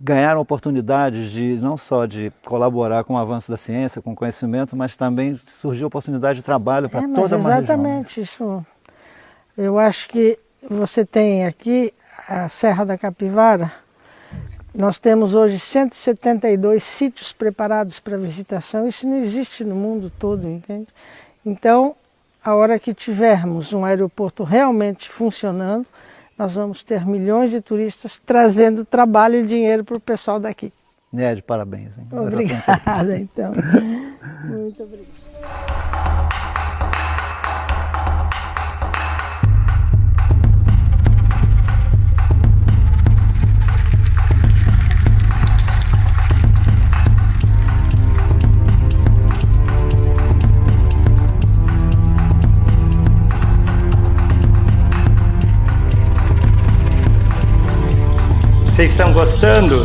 ganharam oportunidades de não só de colaborar com o avanço da ciência, com o conhecimento, mas também surgiu oportunidade de trabalho para É, toda uma região. exatamente isso. Eu acho que você tem aqui a Serra da Capivara. Nós temos hoje 172 sítios preparados para visitação. Isso não existe no mundo todo, entende? Então, a hora que tivermos um aeroporto realmente funcionando, nós vamos ter milhões de turistas trazendo trabalho e dinheiro para o pessoal daqui. Ned, parabéns. Hein? Obrigada, então. Muito obrigada. Vocês estão gostando?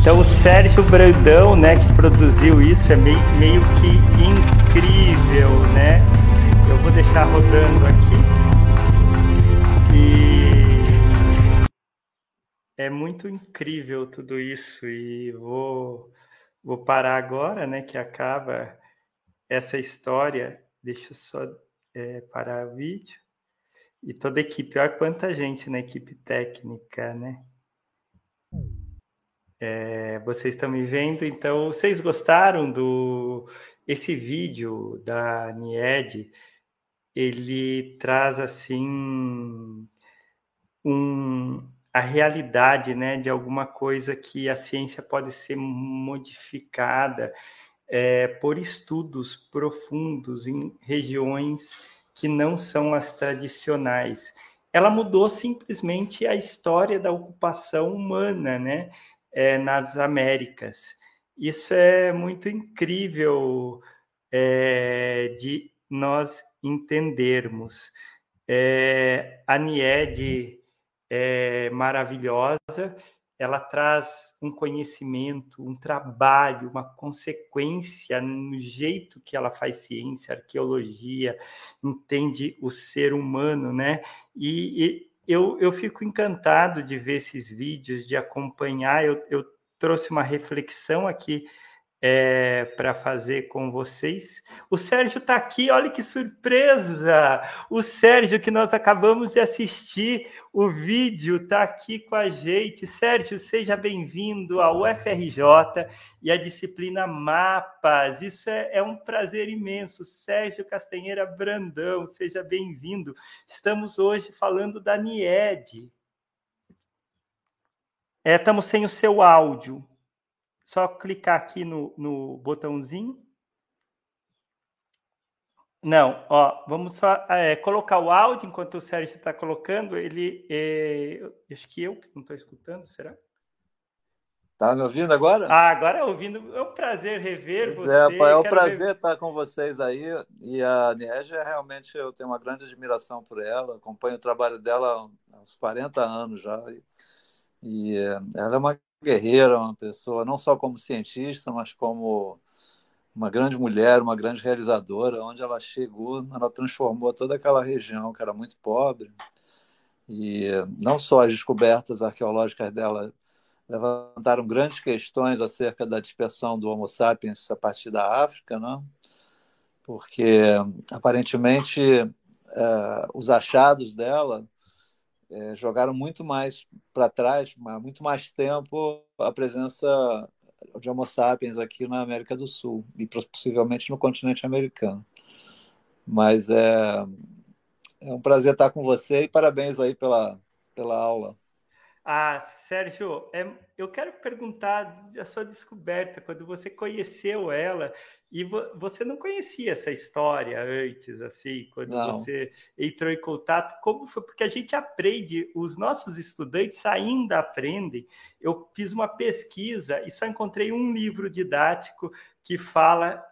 Então o Sérgio Brandão, né, que produziu isso, é meio, meio que incrível, né? Eu vou deixar rodando aqui. E é muito incrível tudo isso e vou vou parar agora, né, que acaba essa história. Deixa eu só é, parar o vídeo. E toda a equipe, olha quanta gente na equipe técnica, né? É, vocês estão me vendo, então vocês gostaram do esse vídeo da Nied? Ele traz assim um, a realidade, né, de alguma coisa que a ciência pode ser modificada é, por estudos profundos em regiões que não são as tradicionais. Ela mudou simplesmente a história da ocupação humana, né? É, nas Américas. Isso é muito incrível é, de nós entendermos. É, a NIED é maravilhosa, ela traz um conhecimento, um trabalho, uma consequência no jeito que ela faz ciência, arqueologia, entende o ser humano, né? E, e eu, eu fico encantado de ver esses vídeos, de acompanhar. Eu, eu trouxe uma reflexão aqui é, para fazer com vocês. O Sérgio está aqui, olha que surpresa! O Sérgio, que nós acabamos de assistir o vídeo, está aqui com a gente. Sérgio, seja bem-vindo ao UFRJ e à disciplina Mapas. Isso é, é um prazer imenso. Sérgio Castanheira Brandão, seja bem-vindo. Estamos hoje falando da NIED. É, estamos sem o seu áudio. Só clicar aqui no, no botãozinho. Não, ó, vamos só é, colocar o áudio enquanto o Sérgio está colocando. Ele, é, acho que eu não estou escutando, será? Tá me ouvindo agora? Ah, agora ouvindo. É um prazer rever pois é, você. É, é um prazer ver... estar com vocês aí. E a Négia, realmente, eu tenho uma grande admiração por ela. Acompanho o trabalho dela há uns 40 anos já. E, e ela é uma guerreira, uma pessoa não só como cientista, mas como uma grande mulher, uma grande realizadora. Onde ela chegou, ela transformou toda aquela região que era muito pobre. E não só as descobertas arqueológicas dela levantaram grandes questões acerca da dispersão do Homo sapiens a partir da África, né? porque aparentemente é, os achados dela é, jogaram muito mais para trás, muito mais tempo, a presença de Homo sapiens aqui na América do Sul e possivelmente no continente americano. Mas é, é um prazer estar com você e parabéns aí pela, pela aula. Ah, Sérgio, é, eu quero perguntar a sua descoberta, quando você conheceu ela, e vo, você não conhecia essa história antes, assim, quando não. você entrou em contato, como foi? Porque a gente aprende, os nossos estudantes ainda aprendem. Eu fiz uma pesquisa e só encontrei um livro didático que fala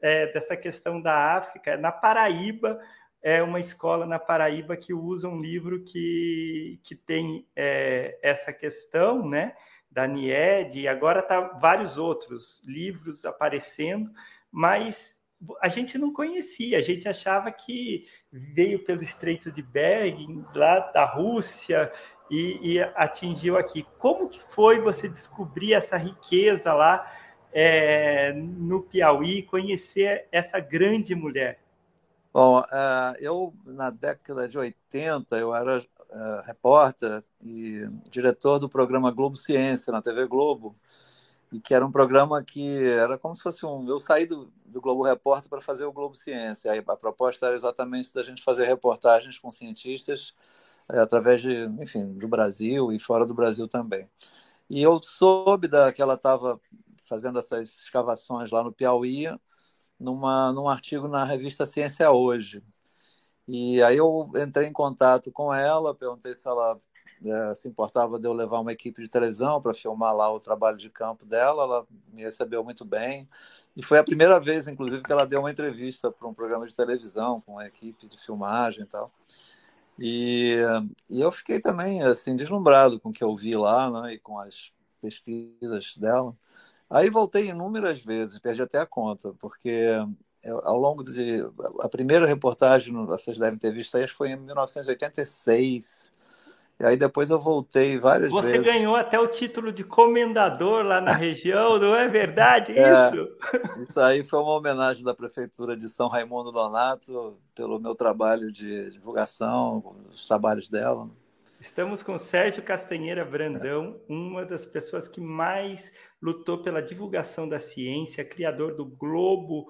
é, dessa questão da África, na Paraíba, é uma escola na Paraíba que usa um livro que, que tem é, essa questão, né? Da NIED, e agora tá vários outros livros aparecendo, mas a gente não conhecia, a gente achava que veio pelo Estreito de Bering, lá da Rússia, e, e atingiu aqui. Como que foi você descobrir essa riqueza lá é, no Piauí, conhecer essa grande mulher? Bom, uh, eu, na década de 80, eu era uh, repórter e diretor do programa Globo Ciência, na TV Globo, e que era um programa que era como se fosse um... Eu saí do, do Globo Repórter para fazer o Globo Ciência. A proposta era exatamente da gente fazer reportagens com cientistas uh, através de, enfim, do Brasil e fora do Brasil também. E eu soube da, que ela estava fazendo essas escavações lá no Piauí, numa, num artigo na revista Ciência Hoje. E aí eu entrei em contato com ela, perguntei se ela é, se importava de eu levar uma equipe de televisão para filmar lá o trabalho de campo dela. Ela me recebeu muito bem. E foi a primeira vez, inclusive, que ela deu uma entrevista para um programa de televisão com uma equipe de filmagem e tal. E, e eu fiquei também assim deslumbrado com o que eu vi lá né, e com as pesquisas dela. Aí voltei inúmeras vezes, perdi até a conta, porque ao longo de. A primeira reportagem, vocês devem ter visto aí, foi em 1986. E aí depois eu voltei várias Você vezes. Você ganhou até o título de comendador lá na região, não é verdade é, isso? Isso aí foi uma homenagem da Prefeitura de São Raimundo Nonato pelo meu trabalho de divulgação, os trabalhos dela. Estamos com Sérgio Castanheira Brandão, uma das pessoas que mais lutou pela divulgação da ciência, criador do Globo,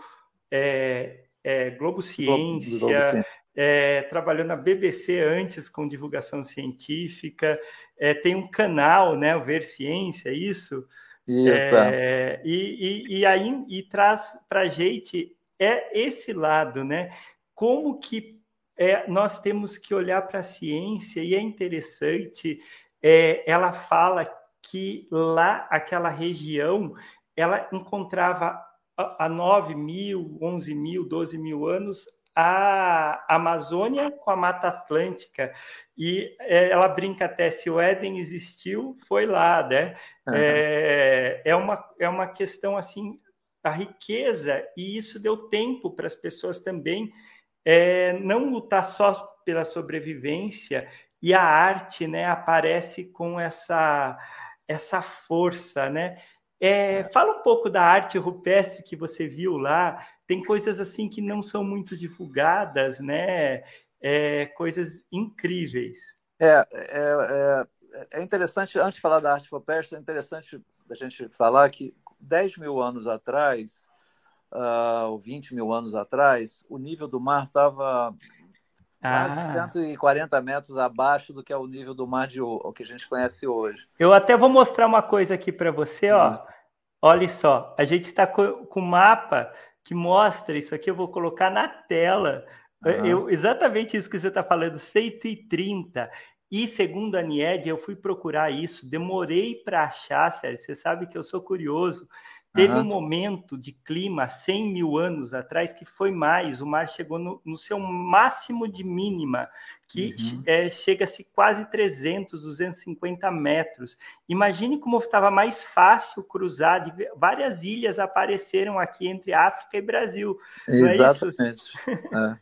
é, é, Globo Ciência, Globo, Globo é, trabalhou na BBC antes com divulgação científica, é, tem um canal, né, o Ver Ciência, isso? Isso. É, e, e, e, aí e traz para a gente é esse lado, né? Como que é, nós temos que olhar para a ciência e é interessante, é, ela fala que lá, aquela região, ela encontrava há 9 mil, 11 mil, 12 mil anos a Amazônia com a Mata Atlântica. E é, ela brinca até se o Éden existiu, foi lá, né? Uhum. É, é, uma, é uma questão assim, a riqueza, e isso deu tempo para as pessoas também é, não lutar só pela sobrevivência, e a arte né, aparece com essa, essa força, né? É, fala um pouco da arte rupestre que você viu lá. Tem coisas assim que não são muito divulgadas, né? É, coisas incríveis. É, é, é, interessante, antes de falar da arte rupestre, é interessante a gente falar que 10 mil anos atrás, uh, ou 20 mil anos atrás, o nível do mar estava quase ah. 140 metros abaixo do que é o nível do mar de o que a gente conhece hoje. Eu até vou mostrar uma coisa aqui para você, ó. Uhum. Olha só, a gente está com o mapa que mostra isso aqui, eu vou colocar na tela. Uhum. Eu, exatamente isso que você está falando, 130. E segundo a NIED, eu fui procurar isso, demorei para achar, Sérgio, você sabe que eu sou curioso. Teve uhum. um momento de clima 100 mil anos atrás que foi mais, o mar chegou no, no seu máximo de mínima, que uhum. é, chega-se quase 300, 250 metros. Imagine como estava mais fácil cruzar, de, várias ilhas apareceram aqui entre África e Brasil. Não é Exatamente. É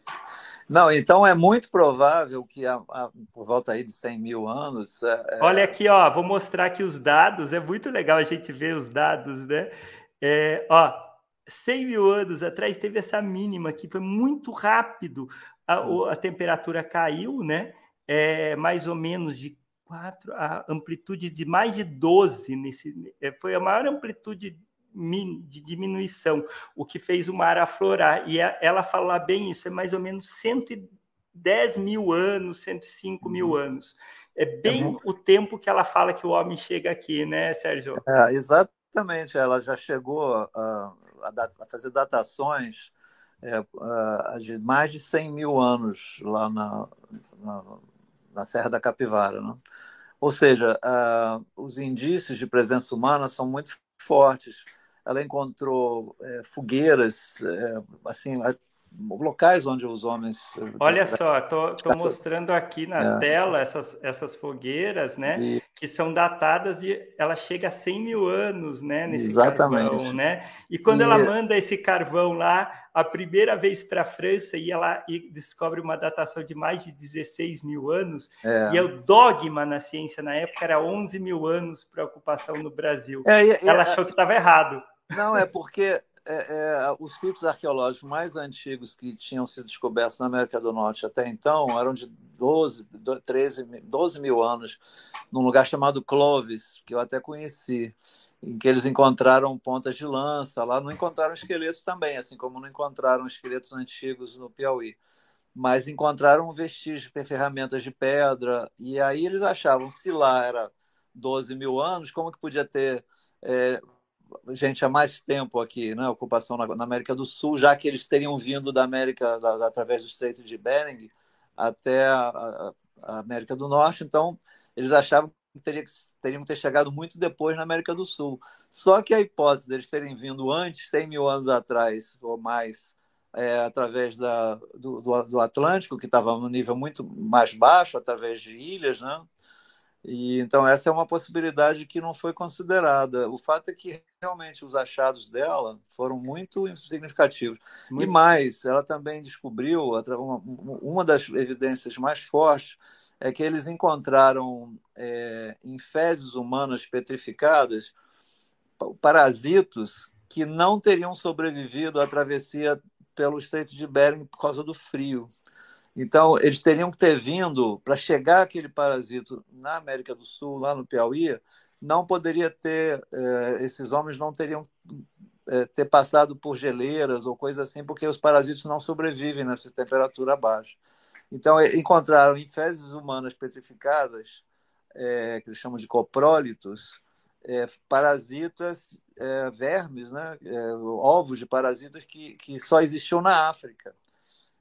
Não, então é muito provável que a, a, por volta aí de 100 mil anos. É, é... Olha aqui, ó, vou mostrar aqui os dados. É muito legal a gente ver os dados, né? É, ó, 100 mil anos atrás teve essa mínima que foi muito rápido. A, a temperatura caiu, né? É, mais ou menos de 4, a amplitude de mais de 12 nesse. É, foi a maior amplitude de diminuição, o que fez o mar aflorar. E ela fala bem isso, é mais ou menos 110 mil anos, 105 mil uhum. anos. É bem é o tempo que ela fala que o homem chega aqui, né, Sérgio? É, exatamente, ela já chegou a, a, fazer datações é, de mais de 100 mil anos lá na, na, na Serra da Capivara. Né? Ou seja, os indícios de presença humana são muito fortes ela encontrou é, fogueiras, é, assim, locais onde os homens. Eh, Olha só, estou mostrando aqui na é. tela essas, essas fogueiras, né? E... Que são datadas de. Ela chega a 100 mil anos, né? Nesse Exatamente. carvão, né? E quando e... ela manda esse carvão lá, a primeira vez para a França e ela e descobre uma datação de mais de 16 mil anos, é. e é o dogma na ciência na época era 11 mil anos para ocupação no Brasil. É, e, ela achou que estava errado. Não, é porque é, é, os sítios arqueológicos mais antigos que tinham sido descobertos na América do Norte até então eram de 12, 13, 12 mil anos, num lugar chamado Clovis, que eu até conheci, em que eles encontraram pontas de lança. Lá não encontraram esqueletos também, assim como não encontraram esqueletos antigos no Piauí. Mas encontraram vestígios de ferramentas de pedra, e aí eles achavam, se lá era 12 mil anos, como que podia ter é, gente há mais tempo aqui, né, ocupação na, na, América do Sul, já que eles teriam vindo da América, da, da, através do Estreito de Bering, até a, a, América do Norte, então eles achavam que teria, teriam que ter chegado muito depois na América do Sul. Só que a hipótese deles terem vindo antes, 100 mil anos atrás ou mais, é, através da, do, do, Atlântico, que estava no nível muito mais baixo, através de ilhas, né? E, então, essa é uma possibilidade que não foi considerada. O fato é que realmente os achados dela foram muito significativos. Muito. E mais, ela também descobriu uma, uma das evidências mais fortes é que eles encontraram é, em fezes humanas petrificadas parasitos que não teriam sobrevivido à travessia pelo Estreito de Bering por causa do frio. Então, eles teriam que ter vindo para chegar aquele parasito na América do Sul, lá no Piauí, não poderia ter, eh, esses homens não teriam eh, ter passado por geleiras ou coisa assim, porque os parasitos não sobrevivem nessa temperatura baixa. Então, encontraram em fezes humanas petrificadas, é, que eles chamam de coprólitos, é, parasitas, é, vermes, né? ovos de parasitas que, que só existiam na África.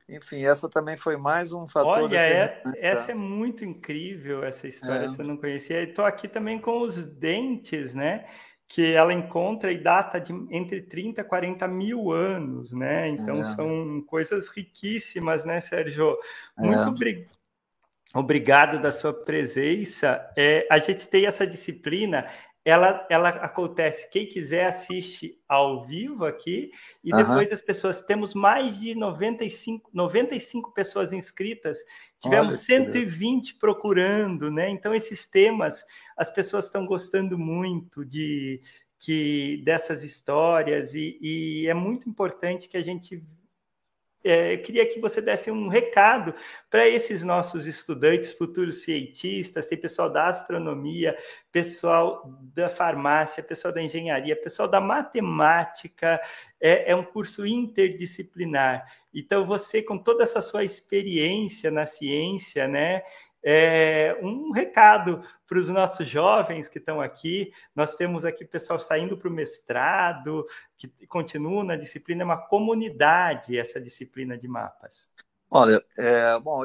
Enfim, essa também foi mais um fator. Olha, é, essa é muito incrível, essa história, é. você não conhecia. Estou aqui também com os dentes, né? Que ela encontra e data de entre 30 e 40 mil anos, né? Então é. são coisas riquíssimas, né, Sérgio? Muito é. obrigado da sua presença. É, a gente tem essa disciplina, ela, ela acontece, quem quiser assiste ao vivo aqui, e depois uhum. as pessoas, temos mais de 95, 95 pessoas inscritas, tivemos Olha, 120 procurando, né? Então, esses temas, as pessoas estão gostando muito de que dessas histórias, e, e é muito importante que a gente é, queria que você desse um recado para esses nossos estudantes, futuros cientistas, tem pessoal da astronomia, pessoal da farmácia, pessoal da engenharia, pessoal da matemática, é, é um curso interdisciplinar. Então, você, com toda essa sua experiência na ciência, né, é, um recado para os nossos jovens que estão aqui. Nós temos aqui pessoal saindo para o mestrado, que continuam na disciplina, é uma comunidade essa disciplina de mapas. Olha, é, bom,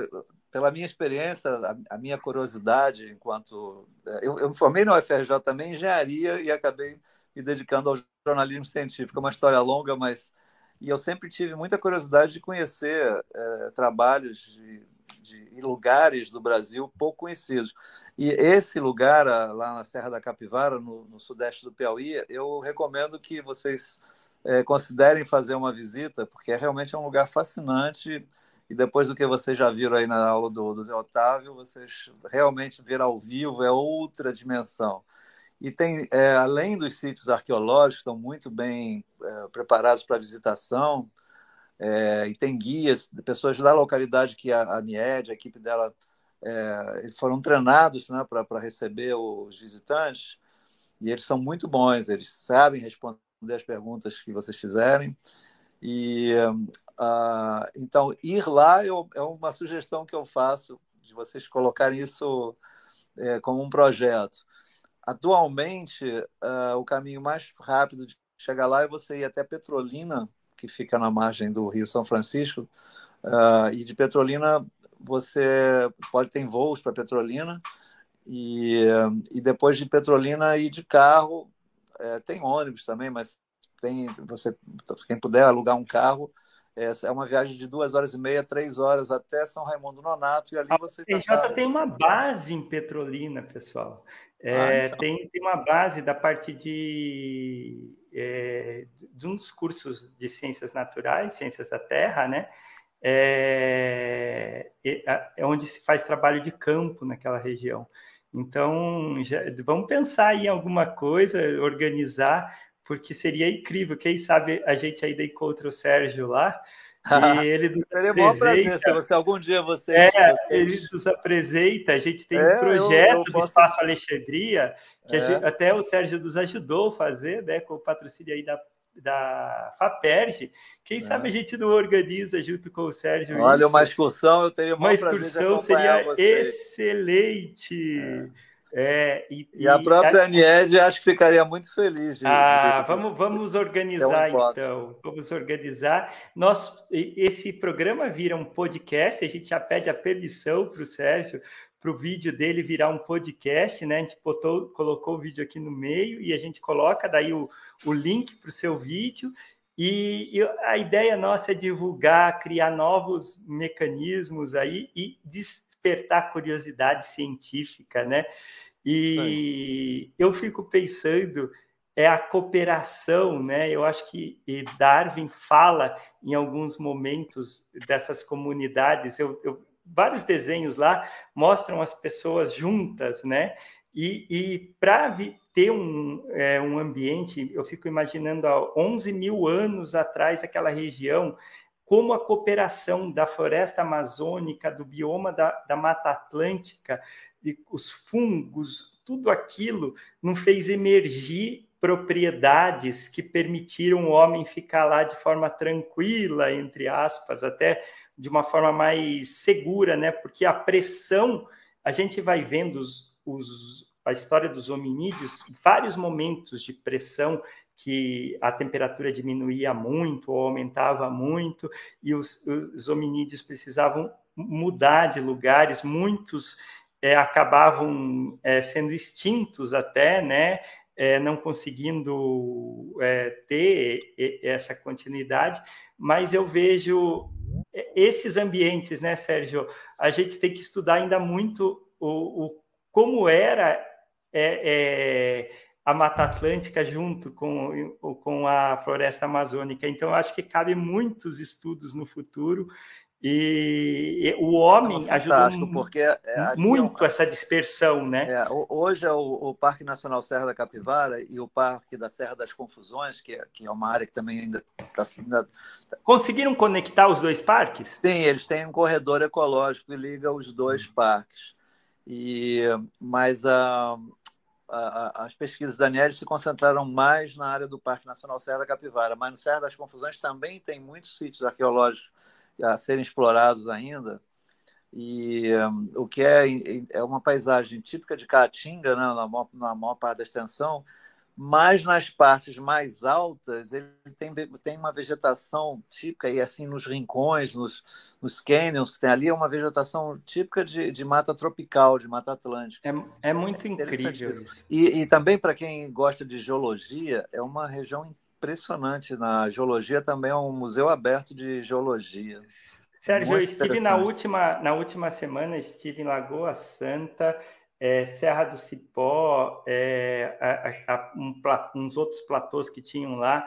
pela minha experiência, a, a minha curiosidade enquanto. É, eu, eu, me formei na UFRJ também em engenharia e acabei me dedicando ao jornalismo científico. É uma história longa, mas. E eu sempre tive muita curiosidade de conhecer é, trabalhos de de lugares do Brasil pouco conhecidos. E esse lugar, lá na Serra da Capivara, no, no sudeste do Piauí, eu recomendo que vocês é, considerem fazer uma visita, porque é realmente é um lugar fascinante. E depois do que vocês já viram aí na aula do, do Otávio, vocês realmente ver ao vivo é outra dimensão. E tem, é, além dos sítios arqueológicos, estão muito bem é, preparados para visitação, é, e tem guias, pessoas da localidade que a, a NIED, a equipe dela, é, foram treinados né, para receber os visitantes, e eles são muito bons, eles sabem responder as perguntas que vocês fizerem. E uh, então ir lá eu, é uma sugestão que eu faço de vocês colocarem isso é, como um projeto. Atualmente, uh, o caminho mais rápido de chegar lá é você ir até Petrolina, que fica na margem do Rio São Francisco. Uh, e de Petrolina, você pode ter voos para Petrolina. E, e depois de Petrolina ir de carro, é, tem ônibus também, mas tem você quem puder alugar um carro é, é uma viagem de duas horas e meia, três horas até São Raimundo Nonato e ali você. A PJ tem uma base em Petrolina, pessoal. É, ah, então. tem, tem uma base da parte de, é, de um dos cursos de ciências naturais, ciências da terra, né? É, é onde se faz trabalho de campo naquela região. Então, já, vamos pensar em alguma coisa, organizar, porque seria incrível. Quem sabe a gente ainda encontra o Sérgio lá e ele nos Seria maior prazer se você algum dia você. É, ele nos apresenta. A gente tem é, um projeto eu, eu posso... do Espaço Alexandria, que é. gente, até o Sérgio nos ajudou a fazer, né, com o patrocínio aí da, da FAPERG. Quem é. sabe a gente não organiza junto com o Sérgio. Olha, isso. uma excursão, eu teria uma excursão seria vocês. excelente. É. E, e, a própria Anied acho que ficaria muito feliz. De, ah, de... Vamos, vamos organizar um então. Vamos organizar. Nós, esse programa vira um podcast, a gente já pede a permissão para o Sérgio para o vídeo dele virar um podcast, né? A gente botou, colocou o vídeo aqui no meio e a gente coloca daí o, o link para o seu vídeo E, e a ideia nossa é divulgar, criar novos mecanismos aí e despertar curiosidade científica, né? E eu fico pensando é a cooperação, né? Eu acho que Darwin fala em alguns momentos dessas comunidades. Eu, eu, vários desenhos lá mostram as pessoas juntas, né? E, e para ter um, é, um ambiente, eu fico imaginando há 11 mil anos atrás aquela região, como a cooperação da floresta amazônica, do bioma da, da Mata Atlântica, de, os fungos, tudo aquilo não fez emergir propriedades que permitiram o homem ficar lá de forma tranquila, entre aspas, até de uma forma mais segura, né? Porque a pressão, a gente vai vendo os, os, a história dos hominídeos, vários momentos de pressão que a temperatura diminuía muito ou aumentava muito e os, os hominídeos precisavam mudar de lugares, muitos é, acabavam é, sendo extintos até, né? é, não conseguindo ter essa continuidade, mas eu vejo esses ambientes, né, Sérgio? A gente tem que estudar ainda muito o, o como era é a Mata Atlântica junto com, com a floresta amazônica. Então, eu acho que cabe muitos estudos no futuro e o homem é ajudou porque é, muito é essa dispersão, né? É, hoje é o, o, Parque Nacional Serra da Capivara e o Parque da Serra das Confusões, que é, que é uma área que também ainda está ainda... Conseguiram conectar os dois parques? Sim, eles têm um corredor ecológico que liga os dois parques. E, mas a, as pesquisas da Niel se concentraram mais na área do Parque Nacional Serra da Capivara, mas no Serra das Confusões também tem muitos sítios arqueológicos a serem explorados ainda. E um, o que é, é uma paisagem típica de Caatinga, né, na, maior, na maior parte da extensão, mas nas partes mais altas ele tem, tem uma vegetação típica, e assim nos rincões, nos, nos canyons que tem ali, é uma vegetação típica de, de mata tropical, de mata atlântica. É, é muito é incrível isso. E, e também para quem gosta de geologia, é uma região impressionante. Na geologia também é um museu aberto de geologia. Sérgio, eu estive na última, na última semana, estive em Lagoa Santa, é, Serra do Cipó, é, a, a, um, uns outros platôs que tinham lá,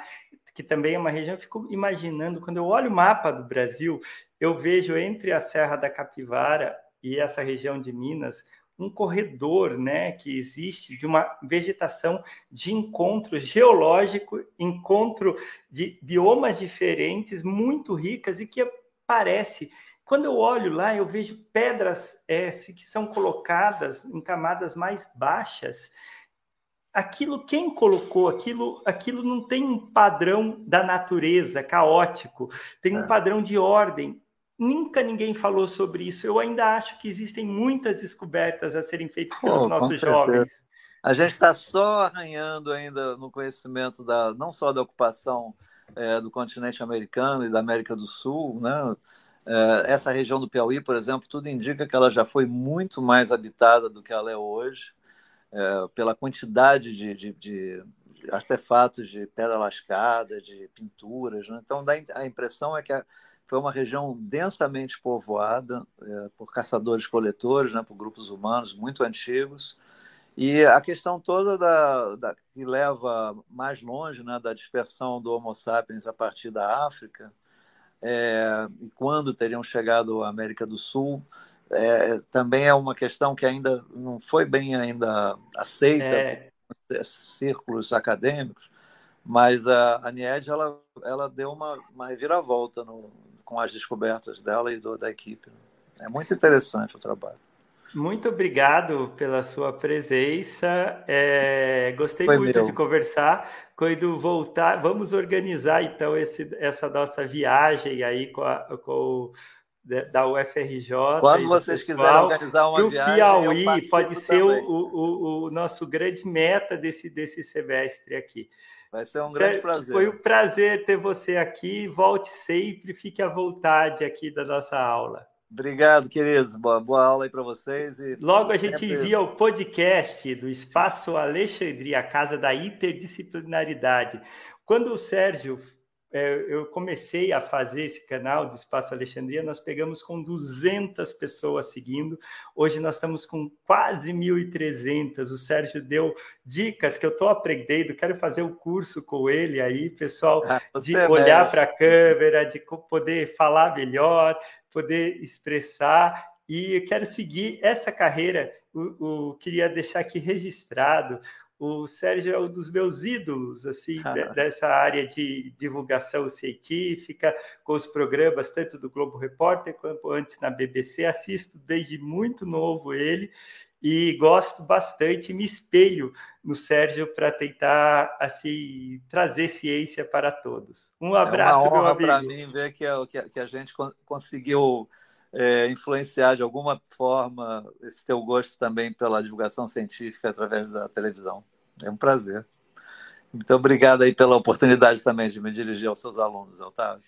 que também é uma região. Eu fico imaginando, quando eu olho o mapa do Brasil, eu vejo entre a Serra da Capivara e essa região de Minas um corredor né, que existe de uma vegetação de encontro geológico, encontro de biomas diferentes, muito ricas e que parece. Quando eu olho lá, eu vejo pedras S que são colocadas em camadas mais baixas. Aquilo, quem colocou aquilo, aquilo não tem um padrão da natureza caótico, tem um é. padrão de ordem Nunca ninguém falou sobre isso. Eu ainda acho que existem muitas descobertas a serem feitas pelos oh, nossos jovens. A gente está só arranhando ainda no conhecimento da não só da ocupação é, do continente americano e da América do Sul, né? É, essa região do Piauí, por exemplo, tudo indica que ela já foi muito mais habitada do que ela é hoje, é, pela quantidade de, de, de, artefatos de pedra lascada, de pinturas. Né? Então, dá a impressão é que a, foi uma região densamente povoada é, por caçadores-coletores, né, por grupos humanos muito antigos. E a questão toda da, da, que leva mais longe né, da dispersão do Homo sapiens a partir da África, é, e quando teriam chegado à América do Sul, é, também é uma questão que ainda não foi bem ainda aceita é. círculos acadêmicos, mas a, a NIED ela, ela deu uma, uma reviravolta no, com as descobertas dela e do, da equipe. É muito interessante o trabalho. Muito obrigado pela sua presença. É, gostei Foi muito meu. de conversar. Quando voltar, vamos organizar então esse, essa nossa viagem aí com, a, com da UFRJ. Quando vocês quiserem organizar uma o viagem, Piauí pode ser o, o, o, nosso grande meta desse, desse semestre aqui. Vai ser um grande prazer. Foi um prazer ter você aqui. Volte sempre, fique à vontade aqui da nossa aula. Obrigado, queridos. Boa, boa aula aí para vocês. E Logo a gente envia o podcast do Espaço Alexandria, a Casa da Interdisciplinaridade. Quando o Sérgio é, eu comecei a fazer esse canal do Espaço Alexandria, nós pegamos com 200 pessoas seguindo. Hoje nós estamos com quase 1.300. O Sérgio deu dicas que eu estou aprendendo. Quero fazer o um curso com ele aí, pessoal, ah, de é olhar para a câmera, de poder falar melhor, poder expressar. E eu quero seguir essa carreira. O, o, queria deixar aqui registrado o Sérgio é um dos meus ídolos, assim, ah. dessa área de divulgação científica, com os programas tanto do Globo Repórter quanto antes na BBC. Assisto desde muito novo ele e gosto bastante, me espelho no Sérgio para tentar assim trazer ciência para todos. Um abraço, é uma honra para mim ver que a, que a gente conseguiu é, influenciar de alguma forma esse teu gosto também pela divulgação científica através da televisão. É um prazer. Muito obrigado aí pela oportunidade também de me dirigir aos seus alunos, Otávio.